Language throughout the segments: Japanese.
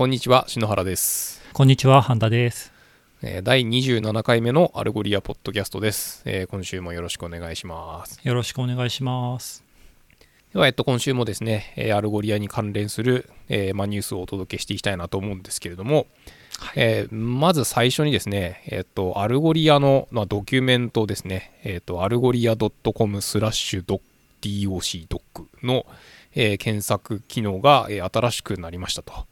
こんにちは篠原です、こんにちは、半田です。えー第27回目の Algolia ポッドキャストです、えー今週もよろしくお願いしますよろしくお願いします。では、えっと、今週もですね、えー Algolia に関連する、えーまあ、ニュースをお届けしていきたいなと思うんですけれども、えーまず最初にですね、えっと、 Algolia の、まあ、ドキュメントですね、えっと、 Algolia .com スラッシュ DOC の、えー検索機能が、えー新しくなりましたと。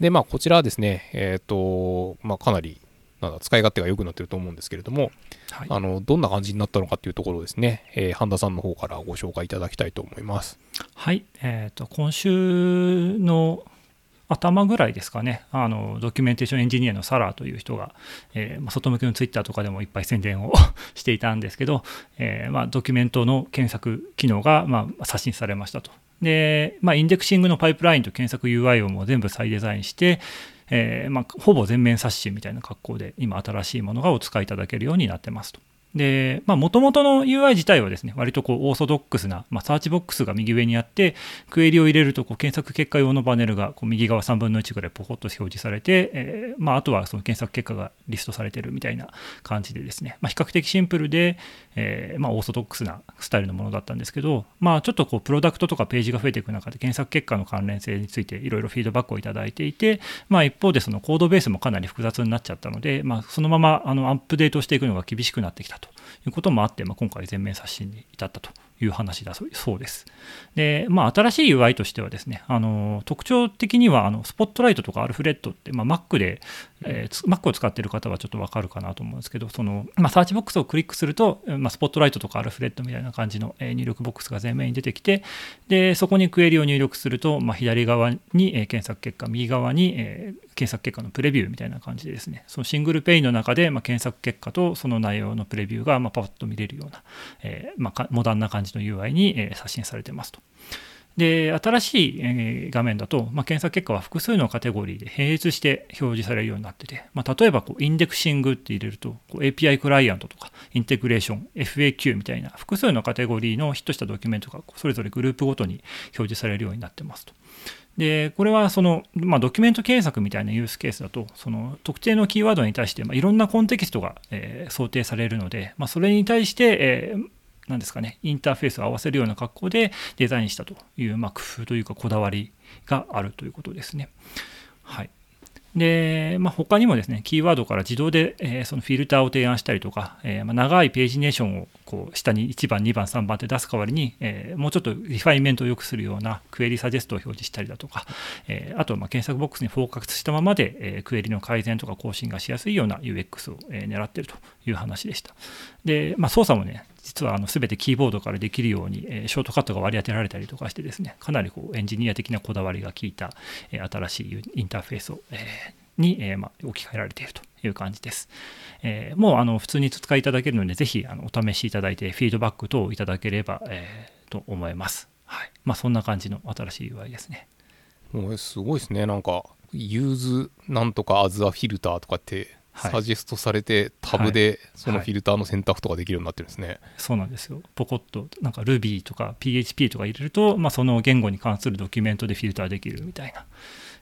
で、まあ、こちらはですね、えっと、まあ、かなり、なんだ使い勝手が良くなってると思うんですけれども、はい。あのどんな感じになったのかっていうところをですね、えー半田さんの方からご紹介いただきたいと思います。はい。えっ、と、今週の頭ぐらいですかね、あのドキュメンテーションエンジニアのサラーという人が、えーまあ外向けのツイッターとかでもいっぱい宣伝を していたんですけど、えーまあ、ドキュメントの検索機能が、まあ、刷新されましたと。で、まあ、インデクシングのパイプラインと検索 UI をもう全部再デザインして、えーまあ、ほぼ全面刷新みたいな格好で今新しいものがお使いいただけるようになってますと。で、まあ、元々の UI 自体はですね、割とこうオーソドックスな、まあ、サーチボックスが右上にあって、クエリを入れるとこう検索結果用のパネルがこう右側3分の1ぐらいポコッと表示されて、えーまあ、あとはその検索結果がリストされてるみたいな感じでですね、まあ、比較的シンプルで、えーまあ、オーソドックスなスタイルのものだったんですけど、まあ、ちょっとこうプロダクトとかページが増えていく中で検索結果の関連性についていろいろフィードバックをいただいていて、まあ、一方でそのコードベースもかなり複雑になっちゃったので、まあ、そのままあのアップデートしていくのが厳しくなってきたということもあって、まあ、今回全面刷新に至ったという話だそうです。で、まあ、新しい UI としてはですね、あの特徴的にはあのスポットライトとかアルフレッドって、まあ、Mac で、え Mac を使ってる方はちょっとわかるかなと思うんですけど、その、まあ、サーチボックスをクリックすると、まあ、 Spotlight とかアルフレッドみたいな感じの、入力ボックスが前面に出てきて、で、そこにクエリを入力すると、まあ、左側に、検索結果、右側に、検索結果のプレビューみたいな感じでですね、その single pane の中で、まあ、検索結果とその内容のプレビューが、まあ、パッと見れるような、えーまあ、モダンな感じの UI に、え刷新されてますと。で新しい、え画面だと、まあ、検索結果は複数のカテゴリーで並列して表示されるようになってて、まあ、例えばこう indexing って入れるとこう API クライアントとかインテグレーション FAQ みたいな複数のカテゴリーのヒットしたドキュメントがそれぞれグループごとに表示されるようになってますと。でこれはその、まあ、ドキュメント検索みたいなユースケースだとその特定のキーワードに対して、まあ、いろんなコンテキストが、えー想定されるので、まあ、それに対して、えーなんですかね、インターフェースを合わせるような格好でデザインしたという、まあ、工夫というかこだわりがあるということですね。はい。で、まあ、他にもですね、キーワードから自動で、えーそのフィルターを提案したりとか、えーまあ、長いページネーションをこう下に1番、2番、3番って出す代わりに、えーもうちょっと refinement を良くするような query suggest を表示したりだとか、えーあとまあ検索ボックスにフォーカスしたままで、えークエリの改善とか更新がしやすいような UX を、え狙ってるという話でした。で、まあ、操作もね、実はあの全てキーボードからできるように、えショートカットが割り当てられたりとかしてですね、かなりこうエンジニア的なこだわりが効いた、え新しいインターフェースを、えーに、えーまあ、置き換えられているという感じです。えーもうあの普通にお使いいただけるので、ぜひあのお試しいただいて、フィードバック等をいただければ、えーと思います。はい。まあ、そんな感じの新しい UI ですね。もうすごいですね。なんか、ユーズなんとか as a filter とかって、はいサジェストされて、タブでそのはいフィルターの選択とかできるようになってるんですね。そうなんですよ。ポコッと、なんか Ruby とか PHP とか入れると、まあ、その言語に関するドキュメントでフィルターできるみたいな、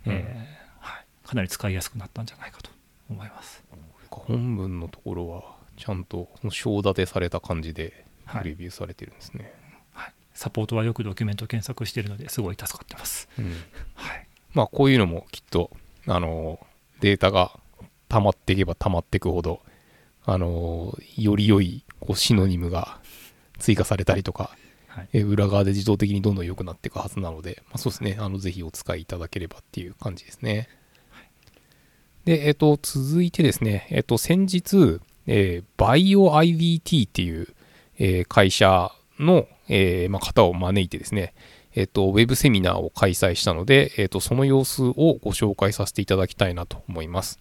うんえーはい、かなり使いやすくなったんじゃないかと思います。本文のところは、ちゃんと章立てされた感じではいプレビューされてるんですね。はい、サポートはよくドキュメント検索しているのですごい助かってます。うんはい、まあこういうのもきっとあのデータが溜まっていけば溜まっていくほどあのより良いこうシノニムが追加されたりとかはい、え裏側で自動的にどんどん良くなっていくはずなので、まあ、そうですねあのぜひお使いいただければっていう感じですね。で、えっと、続いてですね、えっと、先日、えー、BioIVT っていう、え会社の、えまあ、方を招いてですね、えっと、ウェブセミナーを開催したので、えっと、その様子をご紹介させていただきたいなと思います。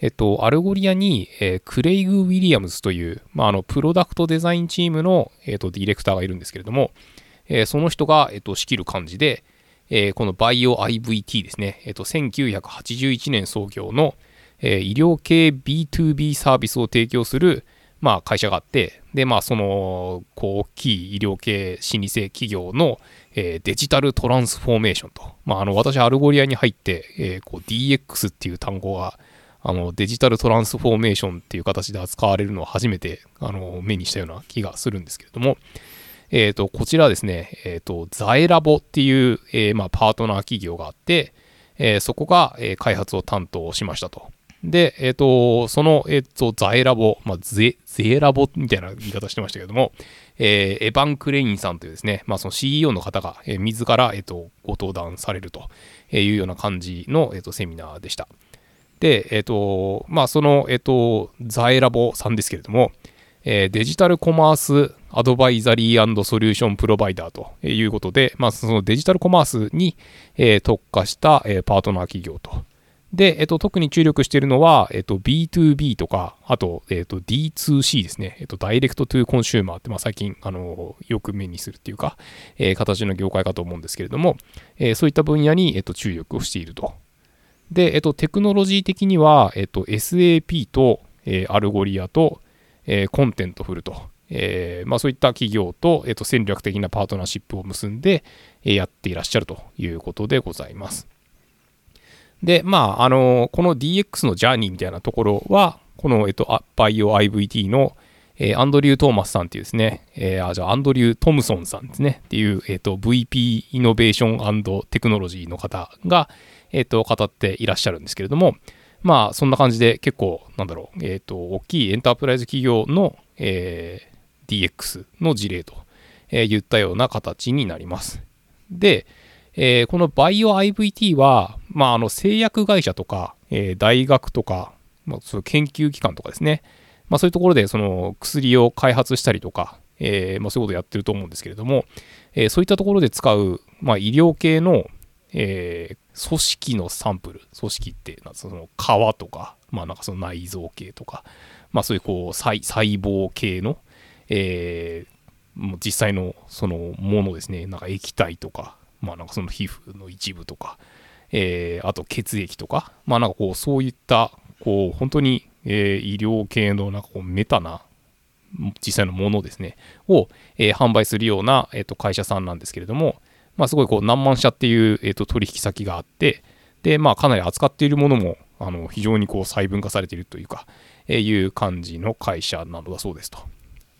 えっと、 Algolia に、えー Craig Williams という、まあ、あのプロダクトデザインチームの、えっと、ディレクターがいるんですけれども、えーその人が、えっと、仕切る感じで、えーこの BioIVT ですね、えっと、1981年創業の、えー医療系 B2B サービスを提供する、まあ、会社があって、で、まあ、その、こう、大きい医療系老舗企業の、えーデジタルトランスフォーメーションと。まあ、あの、私、 Algolia に入って、えーこう DX っていう単語が、あの、デジタルトランスフォーメーションっていう形で扱われるのは初めて、あの、目にしたような気がするんですけれども、えっ、と、こちらですね、えっ、と、 Zaelab っていう、えーまあ、パートナー企業があって、えそこが、え開発を担当しましたと。で、えっ、と、その、えっ、と、ザエラボ、まあ、ゼ、ゼラボみたいな言い方してましたけども、えエヴァン・クレインさんというですね、まあ、その CEO の方が、え自ら、えっ、と、ご登壇されるというような感じの、えっ、と、セミナーでした。で、えっ、と、まあ、その、えっ、と、ザエラボさんですけれども、えデジタルコマースアドバイザリーソリューションプロバイダーということで、まあ、そのデジタルコマースに、え特化した、えパートナー企業と。で、えっと、特に注力しているのは、えっと、B2B とか、あと、えっと、D2C ですね。えっと、 direct to consumer って、まあ、最近、あの、よく目にするっていうか、えー形の業界かと思うんですけれども、えーそういった分野に、えっと、注力をしていると。で、えっと、テクノロジー的には、えっと、SAP と、えー Algolia と、えー Contentful と、えーまあ、そういった企業と、えっと、戦略的なパートナーシップを結んで、えーやっていらっしゃるということでございます。で、まあ、あの、この DX のジャーニーみたいなところは、この、えっと、バイオ IVT の、えーアンドリュー・トーマスさんっていうですね、えーあ、じゃあ、アンドリュー・トムソンさんですね、っていう、えっと、VP イノベーションテクノロジーの方が、えっと、語っていらっしゃるんですけれども、まあ、そんな感じで結構、なんだろう、えっと、大きいエンタープライズ企業の、えー DX の事例と、え言ったような形になります。で、えこのバイオ IVT は、まあ、あの製薬会社とか、え大学とか、まあ、そういう研究機関とかですね、まあ、そういうところでその薬を開発したりとか、えーまあ、そういうことをやってると思うんですけれども、えーそういったところで使う、まあ、医療系の、えー組織のサンプル組織ってなんその皮とか、まあ、なんかその内臓系とか、まあ、そういうこう細細胞系の、えー実際のそのものですねなんか液体とかまあなんかその皮膚の一部とか、えーあと血液とかまあなんかこうそういったこう本当に、えー医療系のなんかこうメタな実際のものですねを、え販売するような、えーと会社さんなんですけれどもまあすごいこう何万社っていう、えーと取引先があってでまあかなり扱っているものもあの非常にこう細分化されているというか、えいう感じの会社なのだそうですと。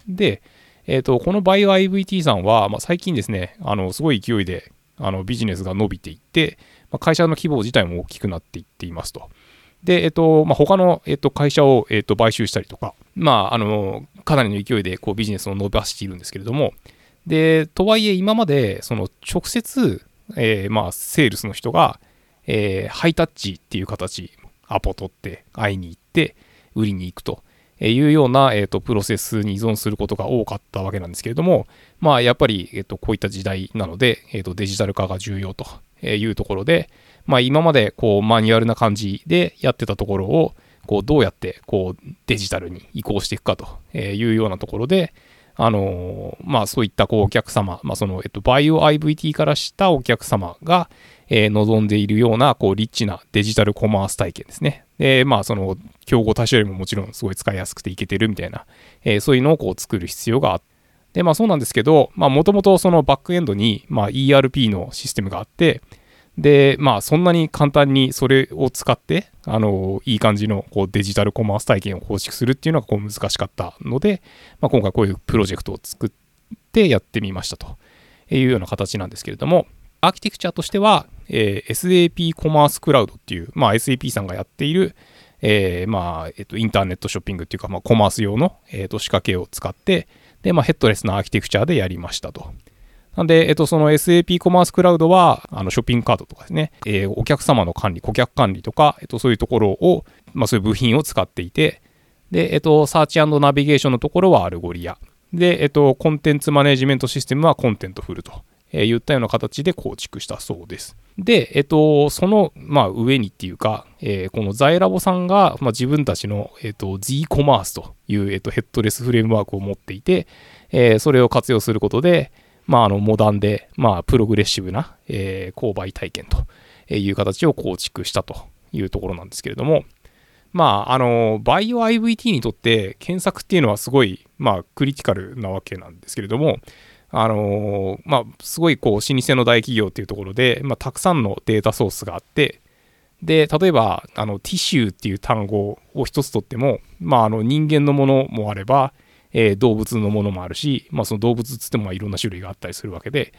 で、えー、とこのバイオ IVT さんは、まあ、最近ですねあのすごい勢いであのビジネスが伸びていって、まあ、会社の規模自体も大きくなっていっていますと。で、えっ、と、まあ、他の、えっと会社を、えっと買収したりとか、まあ、あの、かなりの勢いでこうビジネスを伸ばしているんですけれども、で、とはいえ今まで、その直接、えーまあ、セールスの人が、えーハイタッチっていう形、アポ取って会いに行って、売りに行くとえいうような、えー、とプロセスに依存することが多かったわけなんですけれども、まあ、やっぱり、えー、とこういった時代なので、えー、とデジタル化が重要というところで、まあ、今までこうマニュアルな感じでやってたところをこうどうやってこうデジタルに移行していくかというようなところで、あのまあ、そういったこうお客様、まあそのえっと、バイオ IVT からしたお客様が、えー望んでいるようなこうリッチなデジタルコマース体験ですね。で、まあ、その競合他社よりももちろんすごい使いやすくていけてるみたいな、えーそういうのをこう作る必要があって、で、まあそうなんですけど、まあもともとそのバックエンドに、まあ、ERP のシステムがあって、で、まあそんなに簡単にそれを使って、あの、いい感じのこうデジタルコマース体験を構築するっていうのがこう難しかったので、まあ今回こういうプロジェクトを作ってやってみましたというような形なんですけれども、アーキテクチャとしては、えー SAP コマースクラウドっていう、まあ SAP さんがやっている、えーまあ、えっと、インターネットショッピングっていうか、まあ、コマース用の、えっと、仕掛けを使って、で、まあ、ヘッドレスなアーキテクチャでやりましたと。なんで、えっと、その SAP コマースクラウドは、あの、ショッピングカードとかですね、えーお客様の管理、顧客管理とか、えっと、そういうところを、まあ、そういう部品を使っていて、で、えっと、サーチナビゲーションのところは Algolia。で、えっと、コンテンツマネジメントシステムは Contentful と、え言ったような形で構築したそうです。で、えっと、その、まあ、上にっていうか、えーこの Zaelab さんが、まあ、自分たちの、えっと、Z コマースという、えっと、ヘッドレスフレームワークを持っていて、えーそれを活用することで、まあ、あの、モダンで、まあ、プログレッシブな、えー購買体験という形を構築したというところなんですけれども、まあ、あの、バイオ IVT にとって検索っていうのはすごい、まあ、クリティカルなわけなんですけれども、あのーまあ、すごいこう老舗の大企業っていうところで、まあ、たくさんのデータソースがあってで例えばあのティシューっていう単語を一つとっても、まあ、あの人間のものもあれば、えー動物のものもあるし、まあ、その動物っつってもいろんな種類があったりするわけで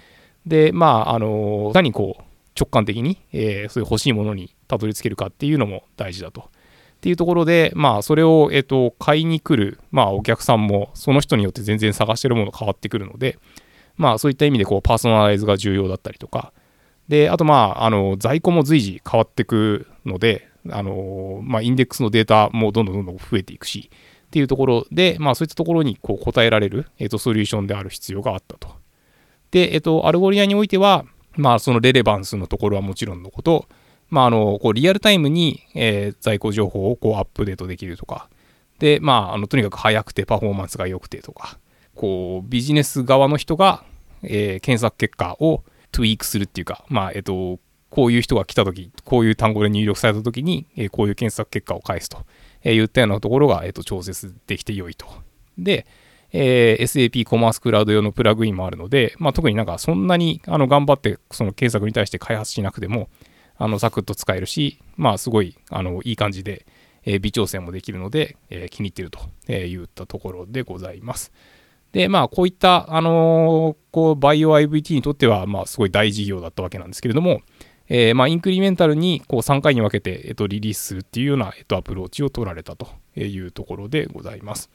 でまああの何こう直感的に、えーそういう欲しいものにたどり着けるかっていうのも大事だと。っていうところで、まあ、それを、えっと、買いに来る、まあ、お客さんも、その人によって全然探してるもの変わってくるので、まあ、そういった意味で、こう、パーソナライズが重要だったりとか、で、あと、まあ、あの、在庫も随時変わってくので、あの、まあ、インデックスのデータもどんどんどんどん増えていくし、っていうところで、まあ、そういったところに、こう、答えられる、えっと、ソリューションである必要があったと。で、えっと、 Algolia においては、まあ、その relevance のところはもちろんのこと、まあ、あのこうリアルタイムに、えー在庫情報をこうアップデートできるとか、で、まあ、あのとにかく早くてパフォーマンスが良くてとか、こうビジネス側の人が、えー検索結果を tweak するっていうか、まあ、えっ、と、こういう人が来たとき、こういう単語で入力されたときに、えーこういう検索結果を返すと、えー言ったようなところが、えーと調節できて良いと。で、えー SAP コマースクラウド用のプラグインもあるので、まあ、特になんかそんなにあの頑張ってその検索に対して開発しなくても、あのサクッと使えるし、まあ、すごいあのいい感じで、え微調整もできるので、え気に入っているとえ言ったところでございます。で、まあ、こういった、あのこう、バイオ IVT にとっては、まあ、すごい大事業だったわけなんですけれども、えーまあ、インクリメンタルにこう3回に分けて、えっと、リリースするっていうような、えっと、アプローチを取られたというところでございます。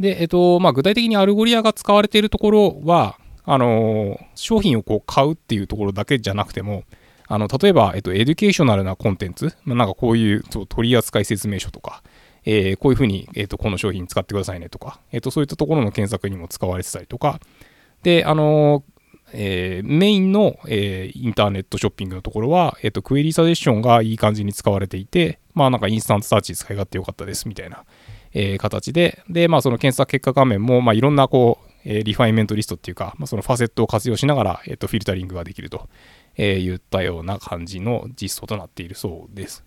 で、えっと、まあ、具体的に Algolia が使われているところは、あのー商品をこう買うっていうところだけじゃなくても、あの例えば、えっと、 educational なコンテンツ、まあ、なんかこういうそう取扱説明書とか、えーこういうふうに、えっと、この商品使ってくださいねとか、えっと、そういったところの検索にも使われてたりとか、で、あのえーメインの、えーインターネットショッピングのところは、えっと、 query suggestion がいい感じに使われていて、まあなんか instant search 使い勝手良かったですみたいな、えー形で、で、まあその検索結果画面も、まあいろんなこう、え refinement list っていうか、まあ、その facet を活用しながら、えっと、フィルタリングができると、えー言ったような感じの実装となっているそうです。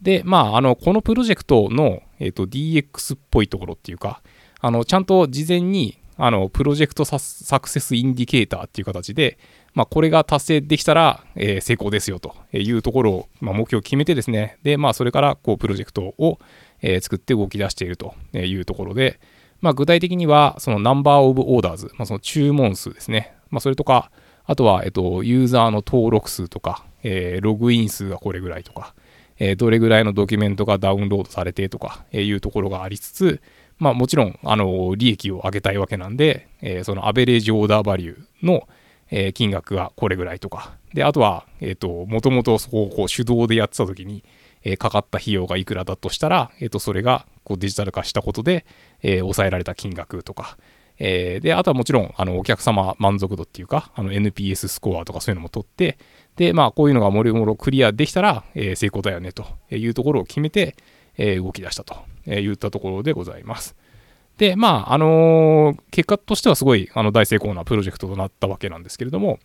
で、まあ、あの、このプロジェクトの、えっと、DX っぽいところっていうか、あの、ちゃんと事前に、あの、 project サ success indicator っていう形で、まあ、これが達成できたら、えー成功ですよというところを、まあ、目標を決めてですね、で、まあ、それから、こう、プロジェクトを、えー作って動き出しているというところで、まあ、具体的には、そのナンバーオブオーダーズ、まあ、その注文数ですね。まあ、それとか、あとは、えっと、ユーザーの登録数とか、えーログイン数がこれぐらいとか、えーどれぐらいのドキュメントがダウンロードされてとかえーいうところがありつつ、まあもちろん、あの、利益を上げたいわけなんで、えーそのアベレージオーダーバリューの、えー金額がこれぐらいとか、で、あとは、えっ、と、もともとそこをこう手動でやってた時に、えーかかった費用がいくらだとしたら、えっ、と、それがこうデジタル化したことで、えー抑えられた金額とか、えーで、あとはもちろん、あの、お客様満足度っていうか、あの、NPS スコアとかそういうのも取って、で、まあ、こういうのがもろもろクリアできたら、えー成功だよね、というところを決めて、えー動き出したといったところでございます。で、まあ、あのー結果としてはすごい、あの、大成功なプロジェクトとなったわけなんですけれども、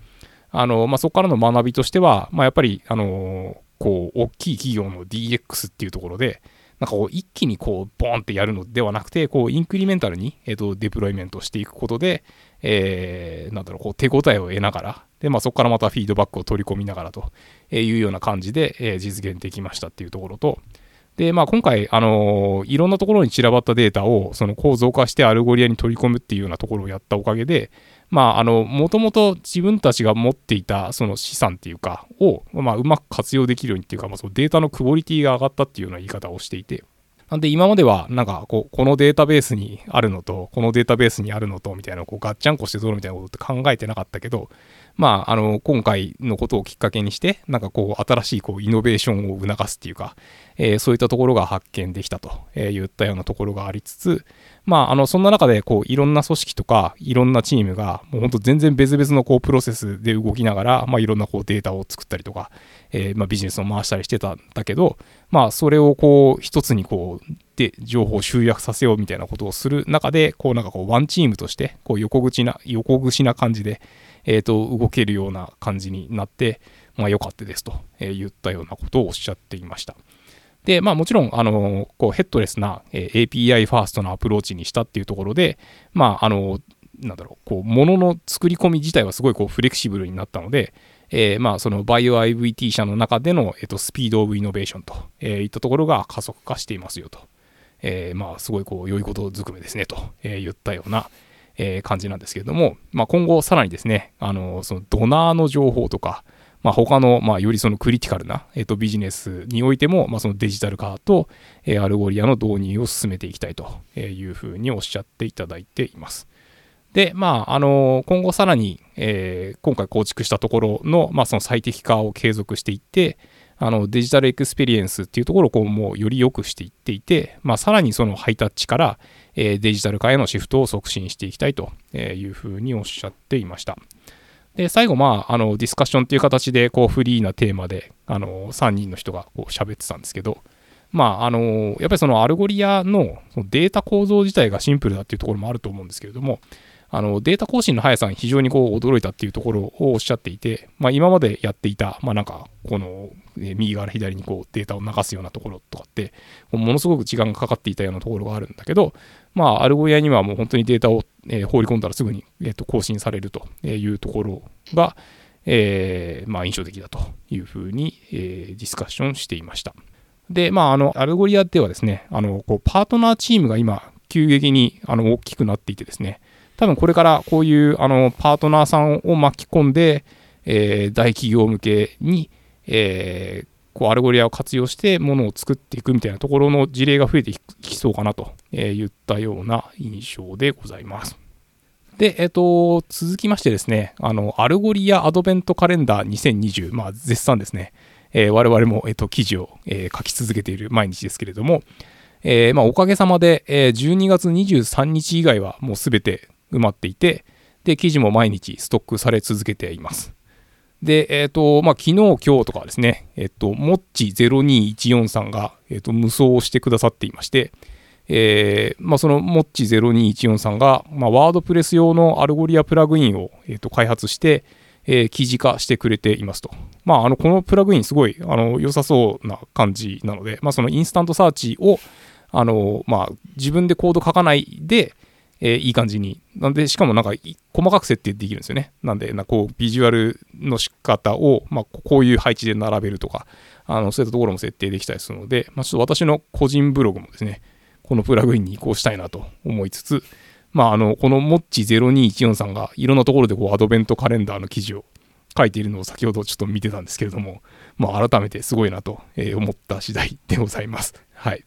あの、まあ、そこからの学びとしては、まあ、やっぱり、あのこう、大きい企業の DX っていうところで、なんかこう、一気にこう、ボーンってやるのではなくて、こう、 incremental に、えっ、と、 deployment していくことで、えーなんだろう、こう、手応えを得ながら、で、まあ、そこからまたフィードバックを取り込みながらというような感じで、え実現できましたっていうところと、で、まあ、今回、あのいろんなところに散らばったデータを、その構造化して Algolia に取り込むっていうようなところをやったおかげで、まあ、あの、もともと自分たちが持っていた、その資産っていうか、を、まあ、うまく活用できるようにっていうか、まあ、そのデータのクオリティが上がったっていうような言い方をしていて、なんで今までは、なんかこう、このデータベースにあるのと、このデータベースにあるのと、みたいな、こう、ガッチャンコしてどうみたいなことって考えてなかったけど、まあ、あの、今回のことをきっかけにして、なんかこう、新しいこう、イノベーションを促すっていうか、えーそういったところが発見できたとえー言ったようなところがありつつ、まあ、あの、そんな中で、こう、いろんな組織とか、いろんなチームが、もう本当全然別々のこう、プロセスで動きながら、まあ、いろんなこう、データを作ったりとか、えーまあ、ビジネスを回したりしてたんだけど、まあ、それをこう、一つにこう、で、情報を集約させようみたいなことをする中で、こう、なんかこう、ワンチームとして、こう、横口な、横串な感じで、えっ、と、動けるような感じになって、まあ、良かったですと、えー言ったようなことをおっしゃっていました。で、まあもちろん、あの、こうヘッドレスな、えー API ファーストなアプローチにしたっていうところで、まああの、なんだろう、こう、ものの作り込み自体はすごいこうフレキシブルになったので、えー、まあ、そのバイオ IVT 社の中での、えっと、スピードオブイノベーションと、えー、いったところが加速化していますよと。えー、まあ、すごいこう、良いことずくめですね、と、え言ったような、え感じなんですけれども、まあ、今後さらにですね、あの、そのドナーの情報とか、まあ、他の、まあ、よりその critical な、えっと、ビジネスにおいても、まあ、そのデジタル化と、え Algolia の導入を進めていきたいというふうにおっしゃっていただいています。で、まあ、あの、今後さらに、えー、今回構築したところの、まあ、その最適化を継続していって、あの digital experience っていうところをこうもうより良くしていっていて、まあ、さらにそのハイタッチから、え、デジタル化へのシフトを促進していきたいというふうにおっしゃっていました。で、最後、まあ、あの、ディスカッションっていう形で、こう、フリーなテーマで、あの、3人の人がこう喋ってたんですけど、まあ、あの、やっぱりその Algolia のそのデータ構造自体がシンプルだっていうところもあると思うんですけれども、あのデータ更新の速さに非常にこう驚いたっていうところをおっしゃっていて、まあ、今までやっていた、まあ、なんかこの右から左にこうデータを流すようなところとかってものすごく時間がかかっていたようなところがあるんだけど、まあ、 Algolia にはもう本当にデータを、え放り込んだらすぐに、えー、と更新されるというところが、えー、まあ、印象的だというふうに、え、ディスカッションしていました。で、まあ、あの Algolia ではですねあのこうパートナーチームが今急激にあの大きくなっていてですね多分これからこういうあのパートナーさんを巻き込んで、えー、大企業向けに、えー、こう Algolia を活用してものを作っていくみたいなところの事例が増えていきそうかなと、え言ったような印象でございます。で、えっ、ー、と、続きましてですね、あの、 Algolia アドベントカレンダー2020、まあ、絶賛ですね、えー、我々も、えっ、と、記事を、え書き続けている毎日ですけれども、えまあ、おかげさまで、え12月23日以外はもうすべて埋まっていて、で、記事も毎日ストックされ続けています。で、えっ、ー、と、まあ、昨日、今日とかですね、えっ、ー、と、モッチ0214さんが、えっ、ー、と、無双をしてくださっていまして、えー、まあ、そのモッチ0214さんが、まあ、 WordPress 用の Algolia プラグインを、えー、と開発して、えー、記事化してくれていますと。まあ、あの、このプラグインすごい、あの、良さそうな感じなので、まあ、その instant search を、あの、まあ、自分でコード書かないで、えー、いい感じに。なんで、しかもなんか、細かく設定できるんですよね。なんで、なこう、ビジュアルの仕方を、まあ、こういう配置で並べるとか、あの、そういったところも設定できたりするので、まあ、ちょっと私の個人ブログもですね、このプラグインに移行したいなと思いつつ、まあ、あの、このモッチ0214さんがいろんなところでこう、アドベントカレンダーの記事を書いているのを先ほどちょっと見てたんですけれども、まあ、改めてすごいなと思った次第でございます。はい。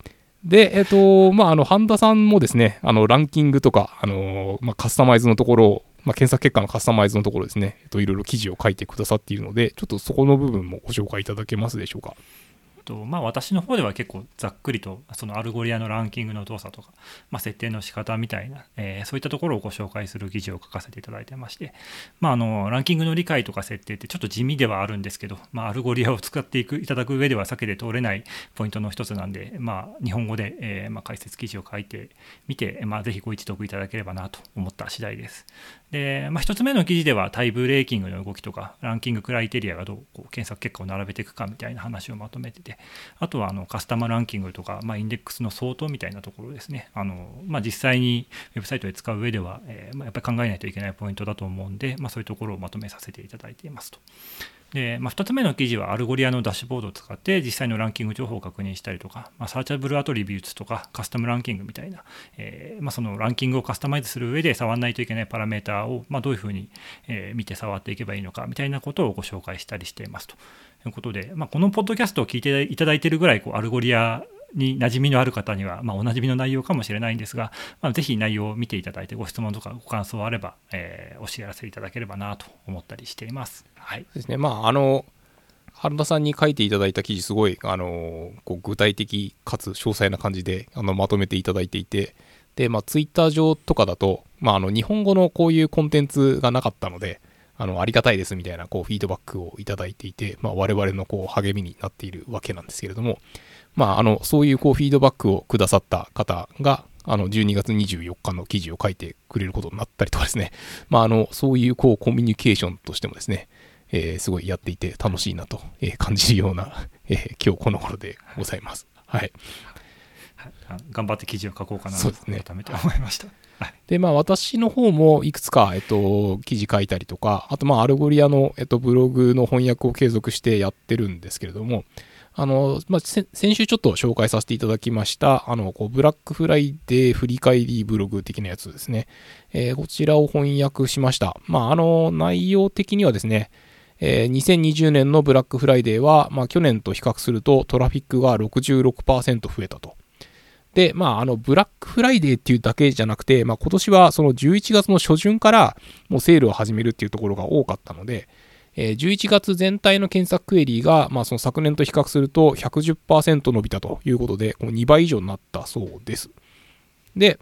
で、えっ、と、まあ、あの、半田さんもですね、あの、ランキングとか、あの、まあ、カスタマイズのところを、まあ、検索結果のカスタマイズのところですね、えっと、いろいろ記事を書いてくださっているので、ちょっとそこの部分もご紹介いただけますでしょうか。とまあ、私の方では結構ざっくりとその Algolia のランキングの動作とか、まあ、設定の仕方みたいな、えー、そういったところをご紹介する記事を書かせていただいてまして、まあ、あのランキングの理解とか設定ってちょっと地味ではあるんですけど、まあ、 Algolia を使っていくいただく上では避けて通れないポイントの一つなんで、まあ、日本語で、えー、まあ、解説記事を書いてみて、まあ、ぜひご一読いただければなと思った次第です。で、まあ、1つ目の記事では tie breaking の動きとか ranking criteria がどうこう検索結果を並べていくかみたいな話をまとめててあとはあの custom ranking とか、まあ、インデックスのソートみたいなところですねあの、まあ、実際にウェブサイトで使う上では、えー、まあ、やっぱり考えないといけないポイントだと思うんで、まあ、そういうところをまとめさせていただいていますと。で、まあ、2つ目の記事は Algolia のダッシュボードを使って実際のランキング情報を確認したりとか、まあ、 searchable attributes とか custom ranking みたいな、えー、まあ、そのランキングをカスタマイズする上で触らないといけないパラメータを、まどういうふうに、え見て触っていけばいいのかみたいなことをご紹介したりしていますということで、まこのポッドキャストを聞いていただいているぐらいこう Algoliaに馴染みのある方には、まあ、おなじみの内容かもしれないんですが、まあ、ぜひ内容を見ていただいてご質問とかご感想あれば、えー、お知らせいただければなと思ったりしています。はい、ですね。まああの原田さんに書いていただいた記事すごい、あのこう具体的かつ詳細な感じであのまとめていただいていてで、まあ、ツイッター上とかだと、まあ、あの日本語のこういうコンテンツがなかったのであのありがたいですみたいなこうフィードバックをいただいていて、まあ、我々のこう励みになっているわけなんですけれども、まあ、あのそういうこうフィードバックをくださった方があの12月24日の記事を書いてくれることになったりとかですね、まあ、あのそういうこうコミュニケーションとしてもですね、えー、すごいやっていて楽しいなと、え感じるような、えー、今日この頃でございます。はい。頑張って記事を書こうかなと改めて思いました。はい、で、まあ、私の方もいくつか、えっと、記事書いたりとか、あと、まあ、 Algolia の、えっと、ブログの翻訳を継続してやってるんですけれども、あの、まあ、先週ちょっと紹介させていただきました、あの、こう、ブラックフライデー振り返りブログ的なやつですね。えーこちらを翻訳しました。まあ、あの、内容的にはですね、えー2020年のブラックフライデーは、まあ、去年と比較するとトラフィックが66%増えたと。で、まあ、あの、ブラックフライデーっていうだけじゃなくて、まあ、今年はその11月の初旬からもうセールを始めるっていうところが多かったので、えー11月全体の検索クエリーが、まあ、その昨年と比較すると110%伸びたということで、こう2倍以上になったそうです。で、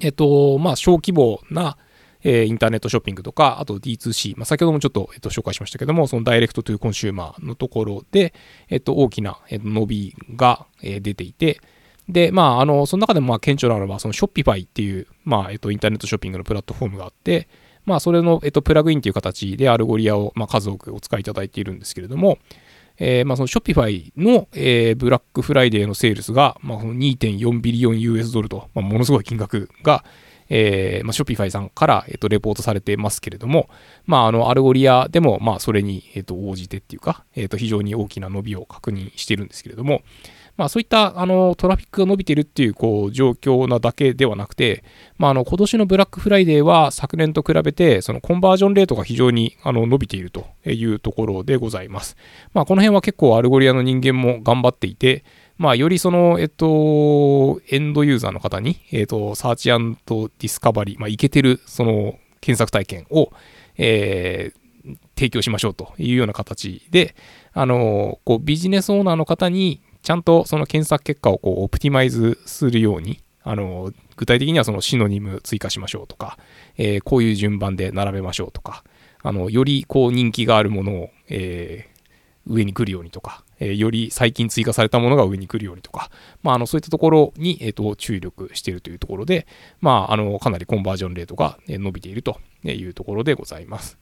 えっと、まあ、小規模な、えーインターネットショッピングとか、あと D2C、まあ、先ほどもちょっと、えっと、紹介しましたけども、その Direct to Consumer のところで、えっと、大きな、えっと、伸びが、えー出ていて、で、まあ、あの、その中でも、まあ、顕著なのは、その Shopify っていう、まあ、えっと、インターネットショッピングのプラットフォームがあって、まあ、それの、えっと、プラグインという形で Algolia を、まあ、数多くお使いいただいているんですけれども、えーまあ、その Shopify の、えーブラックフライデーのセールスが、まあ、2.4ビリオン US ドルと、まあ、ものすごい金額が、えーまあ、Shopify さんから、えっと、レポートされてますけれども、まあ、あの、 Algolia でも、まあ、それに、えっと、応じてっていうか、えっと、非常に大きな伸びを確認してるんですけれども、まあ、そういったあのトラフィックが伸びているっていうこう状況なだけではなくて、まあ、あの今年のブラックフライデーは昨年と比べてそのコンバージョンレートが非常にあの伸びているというところでございます。まあ、この辺は結構 Algolia の人間も頑張っていて、まあ、よりその、えっと、エンドユーザーの方に、えっと、 search discovery、まあ、いけてるその検索体験を、えー提供しましょうというような形で、あの、こうビジネスオーナーの方にちゃんとその検索結果をこう optimize するように、あの、具体的にはその synonym 追加しましょうとか、えーこういう順番で並べましょうとか、あの、よりこう人気があるものを、えー上に来るようにとか、えーより最近追加されたものが上に来るようにとか、まあ、あのそういったところに、えー、と注力しているというところで、まあ、あのかなりコンバージョンレートが伸びているというところでございます。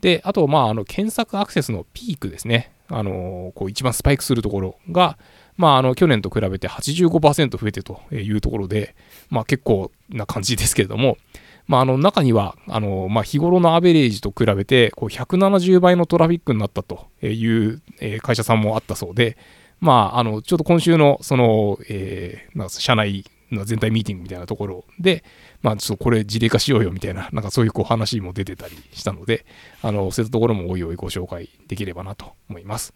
で、あと、まあ、あの検索アクセスのピークですね。あのこう一番スパイクするところが、まあ、あの去年と比べて85%増えてというところで、まあ、結構な感じですけれども、まあ、あの中にはあの、まあ、日頃のアベレージと比べてこう170倍のトラフィックになったという、会社さんもあったそうで、まあ、あのちょうど今週のその、えー社内の全体ミーティングみたいなところで、まあ、ちょっとこれ事例化しようよみたいな、なんかそういうこう話も出てたりしたので、あのそういったところもおいおいご紹介できればなと思います。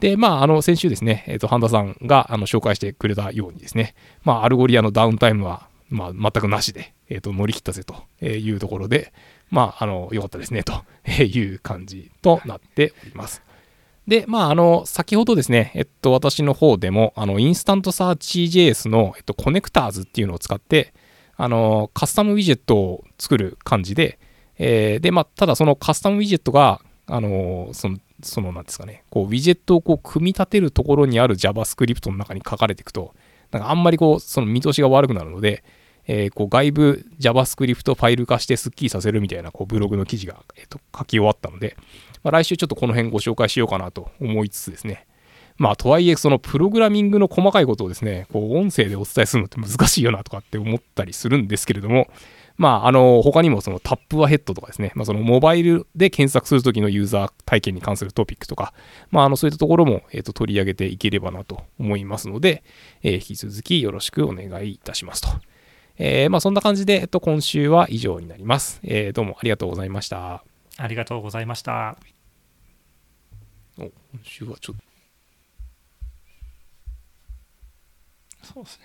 で、まあ、あの、先週ですね、えっ、と、半田さんが、あの、紹介してくれたようにですね、まあ、 Algolia のダウンタイムは、まあ、全くなしで、えっ、と、乗り切ったぜというところで、まあ、あの、良かったですね、という感じとなっております。で、まあ、あの、先ほどですね、えっと、私の方でも、あの、 InstantSearch.js の、えっと、 connectors っていうのを使って、あの、カスタムウィジェットを作る感じで、えーで、まあ、ただそのカスタムウィジェットが、あの、その、その、なんですかね、こう、ウィジェットをこう、組み立てるところにある JavaScript の中に書かれていくと、なんかあんまりこう、その見通しが悪くなるので、えーこう外部 JavaScript ファイル化してスッキリさせるみたいなこうブログの記事が、えーと書き終わったので、まあ、来週ちょっとこの辺ご紹介しようかなと思いつつですね。まあとはいえそのプログラミングの細かいことをですね、こう音声でお伝えするのって難しいよなとかって思ったりするんですけれども、まああの他にもそのタップアヘッドとかですね、まあそのモバイルで検索するときのユーザー体験に関するトピックとか、まああのそういったところも、えー、と取り上げていければなと思いますので、えー引き続きよろしくお願いいたしますと。えーまあそんな感じで、えっと、今週は以上になります。えーどうもありがとうございました。ありがとうございました。お今週はちょっとそうですね。